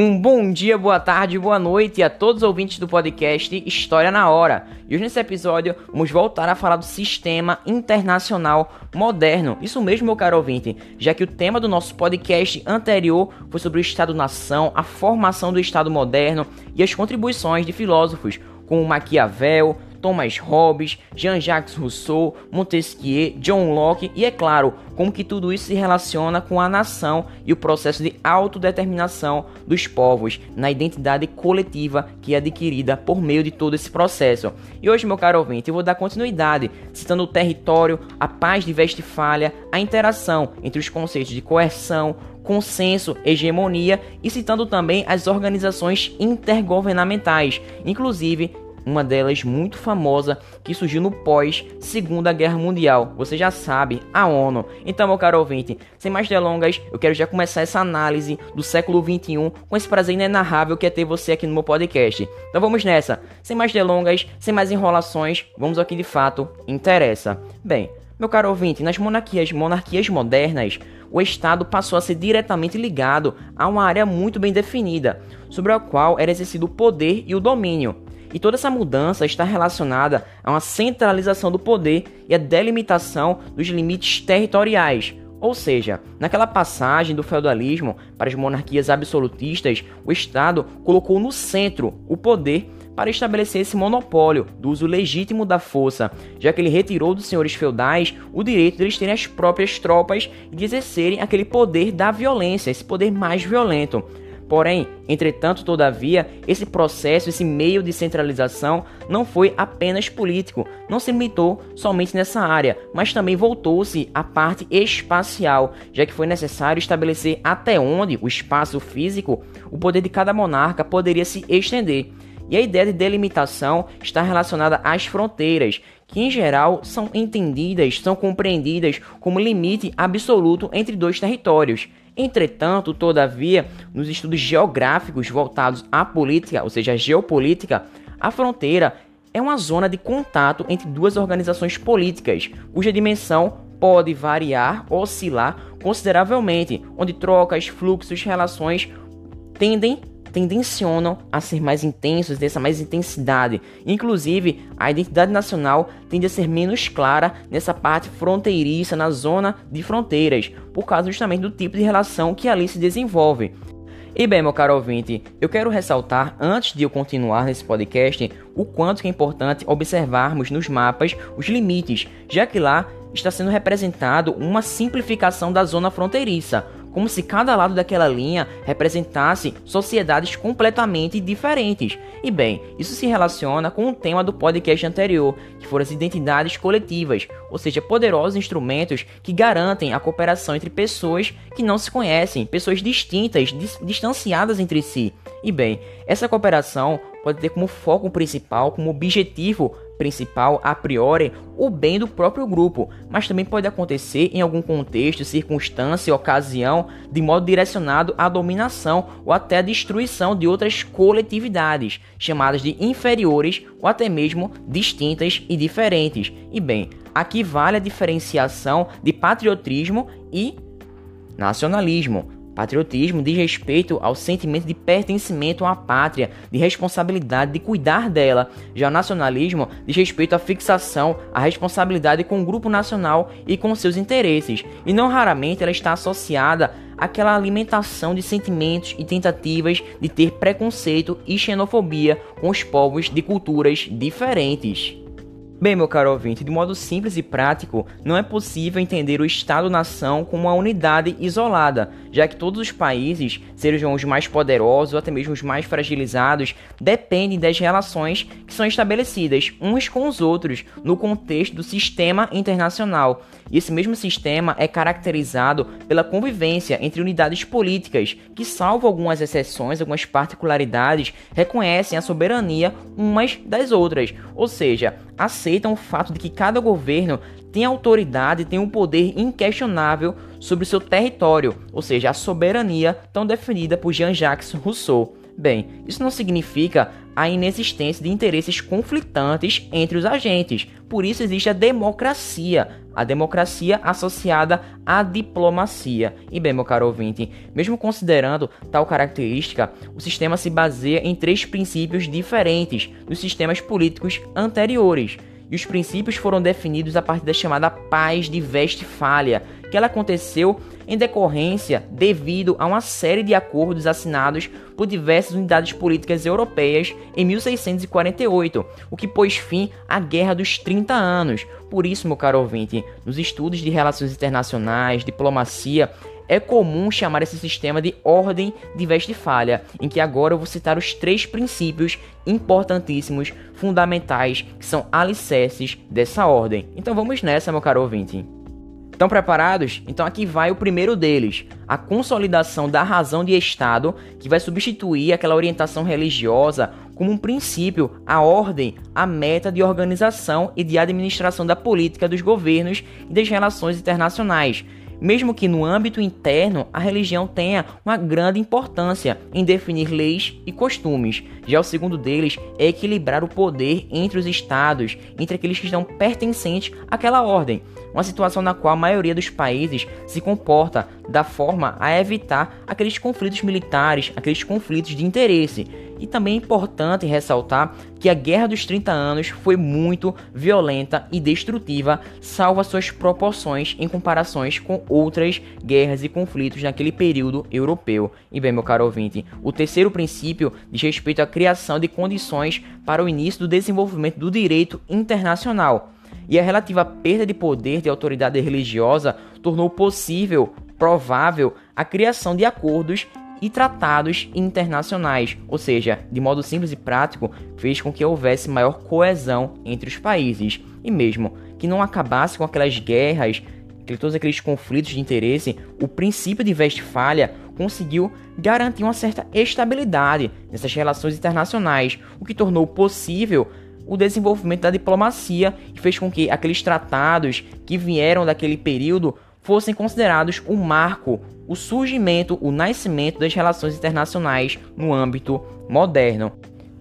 Um bom dia, boa tarde, boa noite a todos os ouvintes do podcast História na Hora. E hoje nesse episódio vamos voltar a falar do sistema internacional moderno. Isso mesmo, meu caro ouvinte, já que o tema do nosso podcast anterior foi sobre o Estado-nação, a formação do Estado moderno e as contribuições de filósofos como Maquiavel, Thomas Hobbes, Jean-Jacques Rousseau, Montesquieu, John Locke e, é claro, como que tudo isso se relaciona com a nação e o processo de autodeterminação dos povos na identidade coletiva que é adquirida por meio de todo esse processo. E hoje, meu caro ouvinte, eu vou dar continuidade, citando o território, a paz de Westfália, a interação entre os conceitos de coerção, consenso, hegemonia e citando também as organizações intergovernamentais, inclusive uma delas muito famosa que surgiu no pós Segunda Guerra Mundial. Você já sabe, a ONU. Então, meu caro ouvinte, sem mais delongas, eu quero já começar essa análise do século 21 com esse prazer inenarrável que é ter você aqui no meu podcast. Então vamos nessa. Sem mais delongas, sem mais enrolações, vamos ao que de fato interessa. Bem, meu caro ouvinte, nas monarquias, monarquias modernas, o Estado passou a ser diretamente ligado a uma área muito bem definida, sobre a qual era exercido o poder e o domínio. E toda essa mudança está relacionada a uma centralização do poder e a delimitação dos limites territoriais. Ou seja, naquela passagem do feudalismo para as monarquias absolutistas, o Estado colocou no centro o poder para estabelecer esse monopólio do uso legítimo da força, já que ele retirou dos senhores feudais o direito de eles terem as próprias tropas e de exercerem aquele poder da violência, esse poder mais violento. Porém, entretanto, todavia, esse processo, esse meio de centralização não foi apenas político, não se limitou somente nessa área, mas também voltou-se à parte espacial, já que foi necessário estabelecer até onde o espaço físico, o poder de cada monarca poderia se estender. E a ideia de delimitação está relacionada às fronteiras, que em geral são entendidas, são compreendidas como limite absoluto entre dois territórios. Entretanto, todavia, nos estudos geográficos voltados à política, ou seja, à geopolítica, a fronteira é uma zona de contato entre duas organizações políticas, cuja dimensão pode variar, oscilar consideravelmente, onde trocas, fluxos, relações tendem tendencionam a ser mais intensos, dessa mais intensidade. Inclusive, a identidade nacional tende a ser menos clara nessa parte fronteiriça, na zona de fronteiras, por causa justamente do tipo de relação que ali se desenvolve. E bem, meu caro ouvinte, eu quero ressaltar, antes de eu continuar nesse podcast, o quanto é importante observarmos nos mapas os limites, já que lá está sendo representado uma simplificação da zona fronteiriça, como se cada lado daquela linha representasse sociedades completamente diferentes. E bem, isso se relaciona com o tema do podcast anterior, que foram as identidades coletivas, ou seja, poderosos instrumentos que garantem a cooperação entre pessoas que não se conhecem, pessoas distintas, distanciadas entre si. E bem, essa cooperação pode ter como foco principal, como objetivo principal, a priori, o bem do próprio grupo, mas também pode acontecer em algum contexto, circunstância, ocasião, de modo direcionado à dominação ou até à destruição de outras coletividades, chamadas de inferiores ou até mesmo distintas e diferentes. E bem, aqui vale a diferenciação de patriotismo e nacionalismo. Patriotismo diz respeito ao sentimento de pertencimento à pátria, de responsabilidade de cuidar dela. Já o nacionalismo diz respeito à fixação, à responsabilidade com o grupo nacional e com seus interesses. E não raramente ela está associada àquela alimentação de sentimentos e tentativas de ter preconceito e xenofobia com os povos de culturas diferentes. Bem, meu caro ouvinte, de modo simples e prático, não é possível entender o Estado-nação como uma unidade isolada, já que todos os países, sejam os mais poderosos ou até mesmo os mais fragilizados, dependem das relações que são estabelecidas uns com os outros no contexto do sistema internacional. E esse mesmo sistema é caracterizado pela convivência entre unidades políticas, que, salvo algumas exceções, algumas particularidades, reconhecem a soberania umas das outras, ou seja, aceitam o fato de que cada governo tem autoridade, tem um poder inquestionável sobre seu território, ou seja, a soberania tão definida por Jean-Jacques Rousseau. Bem, isso não significa a inexistência de interesses conflitantes entre os agentes. Por isso existe a democracia, a democracia associada à diplomacia. E bem, meu caro ouvinte, mesmo considerando tal característica, o sistema se baseia em três princípios diferentes dos sistemas políticos anteriores. E os princípios foram definidos a partir da chamada Paz de Westfália, que ela aconteceu em decorrência devido a uma série de acordos assinados por diversas unidades políticas europeias em 1648, o que pôs fim à Guerra dos 30 Anos. Por isso, meu caro ouvinte, nos estudos de relações internacionais, diplomacia, é comum chamar esse sistema de Ordem de Westfália, em que agora eu vou citar os três princípios importantíssimos, fundamentais, que são alicerces dessa ordem. Então vamos nessa, meu caro ouvinte. Estão preparados? Então aqui vai o primeiro deles, a consolidação da razão de Estado, que vai substituir aquela orientação religiosa como um princípio, a ordem, a meta de organização e de administração da política dos governos e das relações internacionais, mesmo que no âmbito interno a religião tenha uma grande importância em definir leis e costumes. Já o segundo deles é equilibrar o poder entre os estados, entre aqueles que estão pertencentes àquela ordem, uma situação na qual a maioria dos países se comporta da forma a evitar aqueles conflitos militares, aqueles conflitos de interesse. E também é importante ressaltar que a Guerra dos 30 Anos foi muito violenta e destrutiva, salvo as suas proporções em comparações com outras guerras e conflitos naquele período europeu. E bem, meu caro ouvinte, o terceiro princípio diz respeito à criação de condições para o início do desenvolvimento do direito internacional. E a relativa perda de poder de autoridade religiosa tornou possível, provável, a criação de acordos e tratados internacionais, ou seja, de modo simples e prático, fez com que houvesse maior coesão entre os países. E mesmo que não acabasse com aquelas guerras, todos aqueles conflitos de interesse, o princípio de Westfália conseguiu garantir uma certa estabilidade nessas relações internacionais, o que tornou possível o desenvolvimento da diplomacia e fez com que aqueles tratados que vieram daquele período fossem considerados um marco, o surgimento, o nascimento das relações internacionais no âmbito moderno.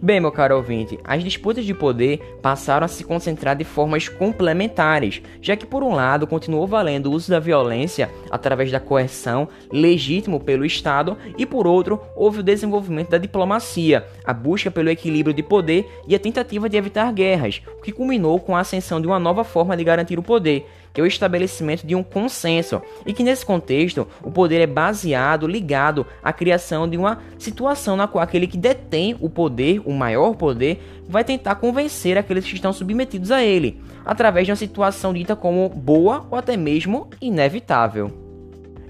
Bem, meu caro ouvinte, as disputas de poder passaram a se concentrar de formas complementares, já que, por um lado, continuou valendo o uso da violência através da coerção, legítimo pelo Estado, e, por outro, houve o desenvolvimento da diplomacia, a busca pelo equilíbrio de poder e a tentativa de evitar guerras, o que culminou com a ascensão de uma nova forma de garantir o poder, é o estabelecimento de um consenso, e que nesse contexto o poder é baseado, ligado à criação de uma situação na qual aquele que detém o poder, o maior poder, vai tentar convencer aqueles que estão submetidos a ele, através de uma situação dita como boa ou até mesmo inevitável.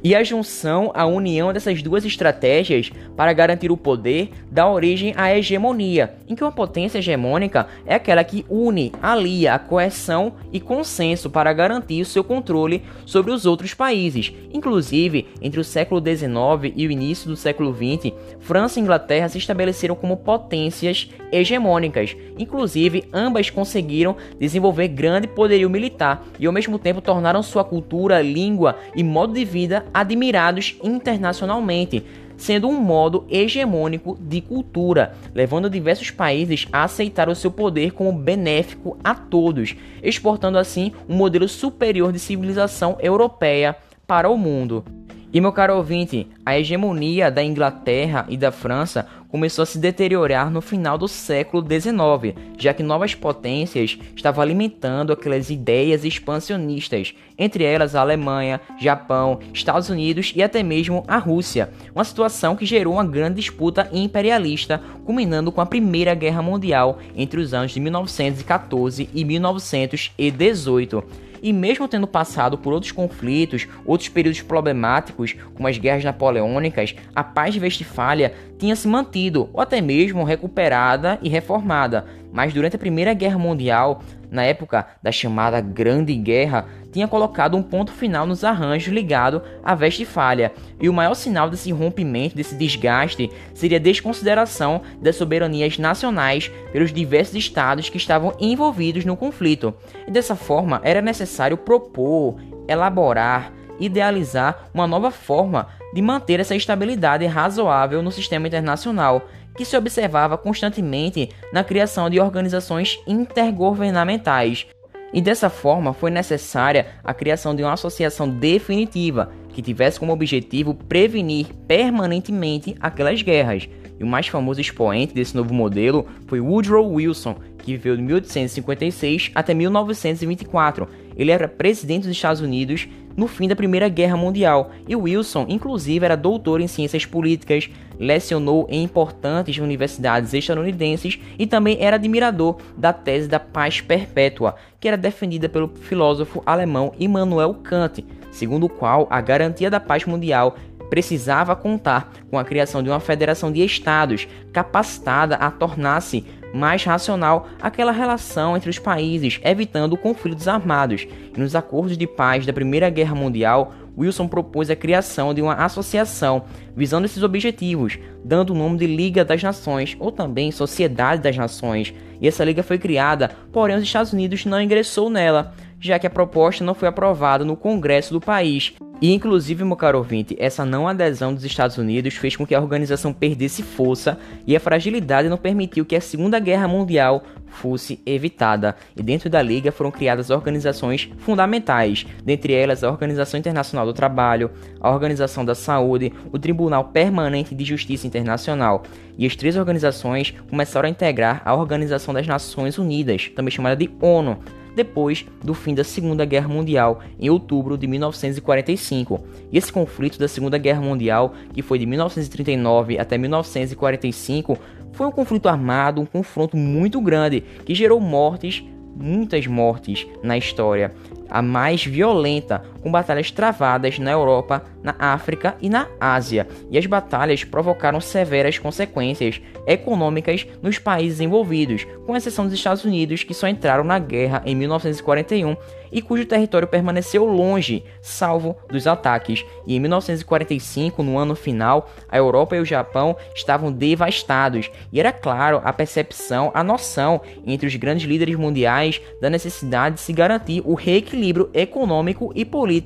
E a junção, a união dessas duas estratégias para garantir o poder dá origem à hegemonia, em que uma potência hegemônica é aquela que une, alia a coerção e consenso para garantir o seu controle sobre os outros países. Inclusive, entre o século XIX e o início do século XX, França e Inglaterra se estabeleceram como potências hegemônicas. Inclusive, ambas conseguiram desenvolver grande poderio militar e ao mesmo tempo tornaram sua cultura, língua e modo de vida admirados internacionalmente, sendo um modo hegemônico de cultura, levando diversos países a aceitar o seu poder como benéfico a todos, exportando assim um modelo superior de civilização europeia para o mundo. E meu caro ouvinte, a hegemonia da Inglaterra e da França começou a se deteriorar no final do século XIX, já que novas potências estavam alimentando aquelas ideias expansionistas, entre elas a Alemanha, Japão, Estados Unidos e até mesmo a Rússia. Uma situação que gerou uma grande disputa imperialista, culminando com a Primeira Guerra Mundial entre os anos de 1914 e 1918 e mesmo tendo passado por outros conflitos, outros períodos problemáticos, como as guerras napoleônicas, a paz de Westfália tinha se mantido ou até mesmo recuperada e reformada. Mas durante a Primeira Guerra Mundial, na época da chamada Grande Guerra, tinha colocado um ponto final nos arranjos ligado à Westfália, e o maior sinal desse rompimento, desse desgaste, seria a desconsideração das soberanias nacionais pelos diversos estados que estavam envolvidos no conflito. E dessa forma, era necessário propor, elaborar, idealizar uma nova forma de manter essa estabilidade razoável no sistema internacional, que se observava constantemente na criação de organizações intergovernamentais. E dessa forma foi necessária a criação de uma associação definitiva que tivesse como objetivo prevenir permanentemente aquelas guerras. E o mais famoso expoente desse novo modelo foi Woodrow Wilson, que viveu de 1856 até 1924. Ele era presidente dos Estados Unidos no fim da Primeira Guerra Mundial, e Wilson, inclusive, era doutor em ciências políticas, lecionou em importantes universidades estadunidenses e também era admirador da tese da paz perpétua, que era defendida pelo filósofo alemão Immanuel Kant, segundo o qual a garantia da paz mundial precisava contar com a criação de uma federação de estados capacitada a tornar-se mais racional aquela relação entre os países, evitando conflitos armados. E nos acordos de paz da Primeira Guerra Mundial, Wilson propôs a criação de uma associação visando esses objetivos, dando o nome de Liga das Nações ou também Sociedade das Nações. E essa liga foi criada, porém os Estados Unidos não ingressou nela, já que a proposta não foi aprovada no Congresso do país. E inclusive, meu caro ouvinte, essa não adesão dos Estados Unidos fez com que a organização perdesse força e a fragilidade não permitiu que a Segunda Guerra Mundial fosse evitada. E dentro da Liga foram criadas organizações fundamentais, dentre elas a Organização Internacional do Trabalho, a Organização da Saúde, o Tribunal Permanente de Justiça Internacional. E as três organizações começaram a integrar a Organização das Nações Unidas, também chamada de ONU, depois do fim da Segunda Guerra Mundial, em outubro de 1945. E esse conflito da Segunda Guerra Mundial, que foi de 1939 até 1945, foi um conflito armado, um confronto muito grande que gerou mortes, muitas mortes na história a mais violenta, com batalhas travadas na Europa, na África e na Ásia, e as batalhas provocaram severas consequências econômicas nos países envolvidos, com exceção dos Estados Unidos, que só entraram na guerra em 1941 e cujo território permaneceu longe, salvo dos ataques. E em 1945, no ano final, a Europa e o Japão estavam devastados, e era claro a percepção, a noção entre os grandes líderes mundiais da necessidade de se garantir o reequilíbrio econômico e político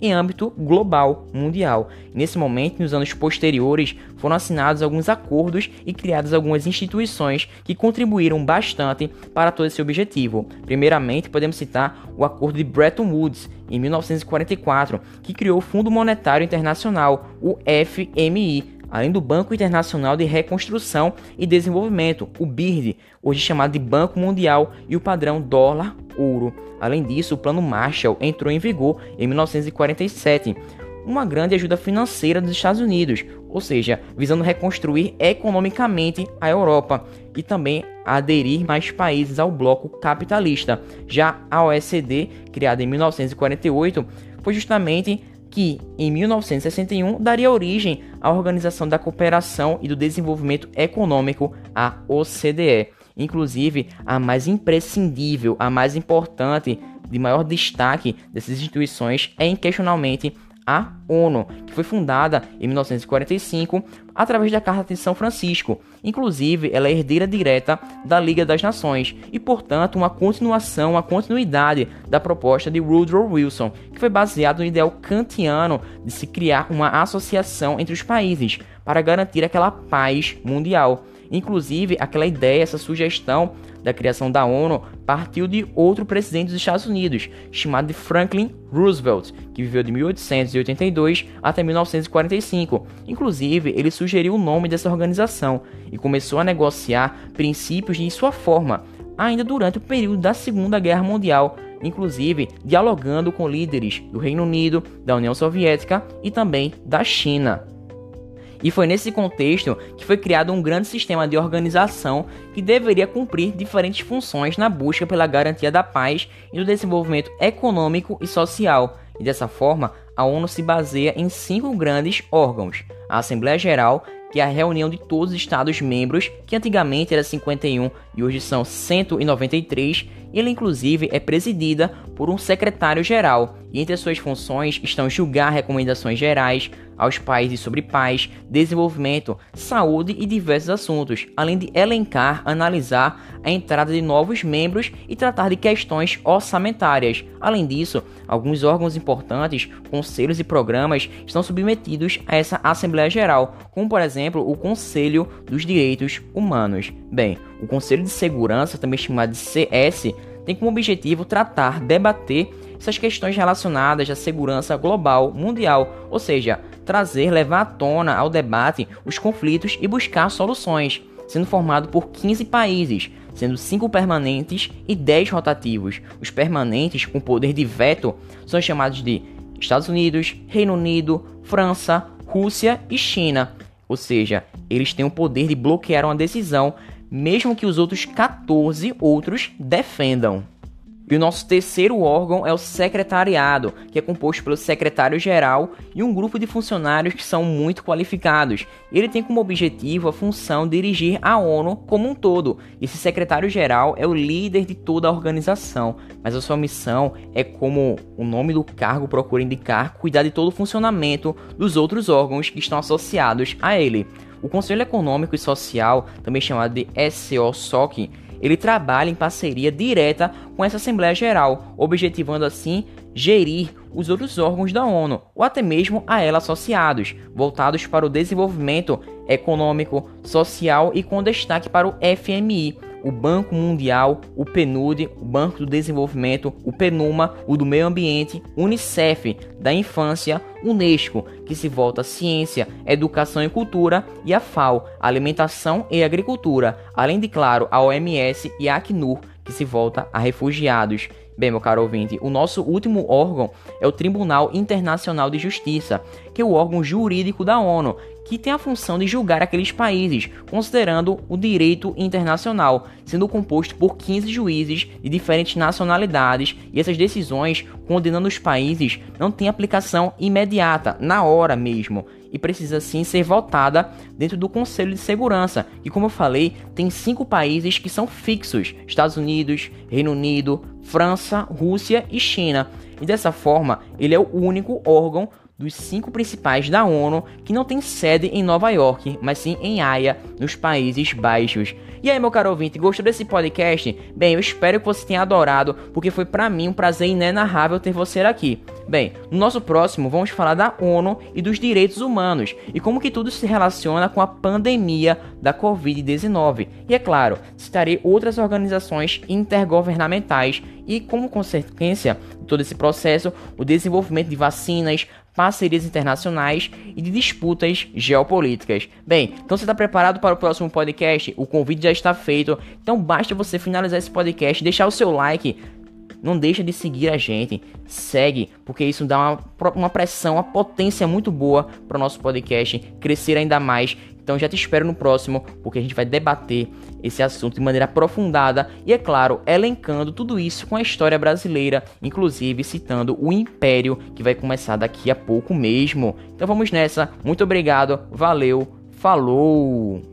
em âmbito global mundial. nesse momento, nos anos posteriores, foram assinados alguns acordos e criadas algumas instituições que contribuíram bastante para todo esse objetivo. Primeiramente, podemos citar o Acordo de Bretton Woods, em 1944, que criou o Fundo Monetário Internacional, o FMI, além do Banco Internacional de Reconstrução e Desenvolvimento, o BIRD, hoje chamado de Banco Mundial, e o padrão dólar-ouro. Além disso, o Plano Marshall entrou em vigor em 1947, uma grande ajuda financeira dos Estados Unidos, ou seja, visando reconstruir economicamente a Europa e também aderir mais países ao bloco capitalista. Já a OECD, criada em 1948, foi justamente que em 1961 daria origem à Organização da Cooperação e do Desenvolvimento Econômico, a OCDE. Inclusive, a mais imprescindível, a mais importante, de maior destaque dessas instituições é inquestionalmente a ONU, que foi fundada em 1945 através da Carta de São Francisco. Inclusive, ela é herdeira direta da Liga das Nações e, portanto, uma continuação, uma continuidade da proposta de Woodrow Wilson, que foi baseado no ideal kantiano de se criar uma associação entre os países para garantir aquela paz mundial. Inclusive, aquela ideia, essa sugestão da criação da ONU partiu de outro presidente dos Estados Unidos, chamado de Franklin Roosevelt, que viveu de 1882 até 1945. Inclusive, ele sugeriu o nome dessa organização e começou a negociar princípios de sua forma, ainda durante o período da Segunda Guerra Mundial, inclusive dialogando com líderes do Reino Unido, da União Soviética e também da China. E foi nesse contexto que foi criado um grande sistema de organização que deveria cumprir diferentes funções na busca pela garantia da paz e do desenvolvimento econômico e social. E dessa forma, a ONU se baseia em cinco grandes órgãos: a Assembleia Geral, que é a reunião de todos os Estados membros, que antigamente era 51 e hoje são 193, Ele, inclusive, é presidida por um secretário-geral, e entre as suas funções estão julgar recomendações gerais aos países sobre paz, desenvolvimento, saúde e diversos assuntos, além de elencar, analisar a entrada de novos membros e tratar de questões orçamentárias. Além disso, alguns órgãos importantes, conselhos e programas estão submetidos a essa Assembleia Geral, como por exemplo o Conselho dos Direitos Humanos. Bem, o Conselho de Segurança, também chamado de CS, tem como objetivo tratar, debater essas questões relacionadas à segurança global, mundial, ou seja, trazer, levar à tona ao debate os conflitos e buscar soluções, sendo formado por 15 países, sendo 5 permanentes e 10 rotativos. Os permanentes com poder de veto são chamados de Estados Unidos, Reino Unido, França, Rússia e China. Ou seja, eles têm o poder de bloquear uma decisão, mesmo que os outros 14 outros defendam. E o nosso terceiro órgão é o secretariado, que é composto pelo secretário-geral e um grupo de funcionários que são muito qualificados. Ele tem como objetivo a função de dirigir a ONU como um todo. Esse secretário-geral é o líder de toda a organização, mas a sua missão é, como o nome do cargo procura indicar, cuidar de todo o funcionamento dos outros órgãos que estão associados a ele. O Conselho Econômico e Social, também chamado de SOSOC, ele trabalha em parceria direta com essa Assembleia Geral, objetivando assim gerir os outros órgãos da ONU, ou até mesmo a ela associados, voltados para o desenvolvimento econômico, social e com destaque para o FMI, o Banco Mundial, o PNUD, o Banco do Desenvolvimento, o PNUMA, o do Meio Ambiente, Unicef, da Infância, Unesco, que se volta à ciência, educação e cultura, e a FAO, Alimentação e Agricultura, além de, claro, a OMS e a Acnur, que se volta a refugiados. Bem, meu caro ouvinte, o nosso último órgão é o Tribunal Internacional de Justiça, que é o órgão jurídico da ONU, que tem a função de julgar aqueles países, considerando o direito internacional, sendo composto por 15 juízes de diferentes nacionalidades, e essas decisões condenando os países não têm aplicação imediata, na hora mesmo, e precisa sim ser votada dentro do Conselho de Segurança, que como eu falei, tem cinco países que são fixos: Estados Unidos, Reino Unido, França, Rússia e China. E dessa forma, ele é o único órgão dos cinco principais da ONU que não tem sede em Nova York, mas sim em Haia, nos Países Baixos. E aí, meu caro ouvinte, gostou desse podcast? Bem, eu espero que você tenha adorado, porque foi para mim um prazer inenarrável ter você aqui. Bem, no nosso próximo vamos falar da ONU e dos direitos humanos e como que tudo se relaciona com a pandemia da Covid-19. E é claro, citarei outras organizações intergovernamentais e como consequência de todo esse processo, o desenvolvimento de vacinas, parcerias internacionais e de disputas geopolíticas. Bem, então você está preparado para o próximo podcast? O convite já está feito, então basta você finalizar esse podcast, deixar o seu like. Não deixa de seguir a gente, segue, porque isso dá uma, uma pressão, uma potência muito boa para o nosso podcast crescer ainda mais. Então já te espero no próximo, porque a gente vai debater esse assunto de maneira aprofundada e, é claro, elencando tudo isso com a história brasileira, inclusive citando o Império, que vai começar daqui a pouco mesmo. Então vamos nessa, muito obrigado, valeu, falou!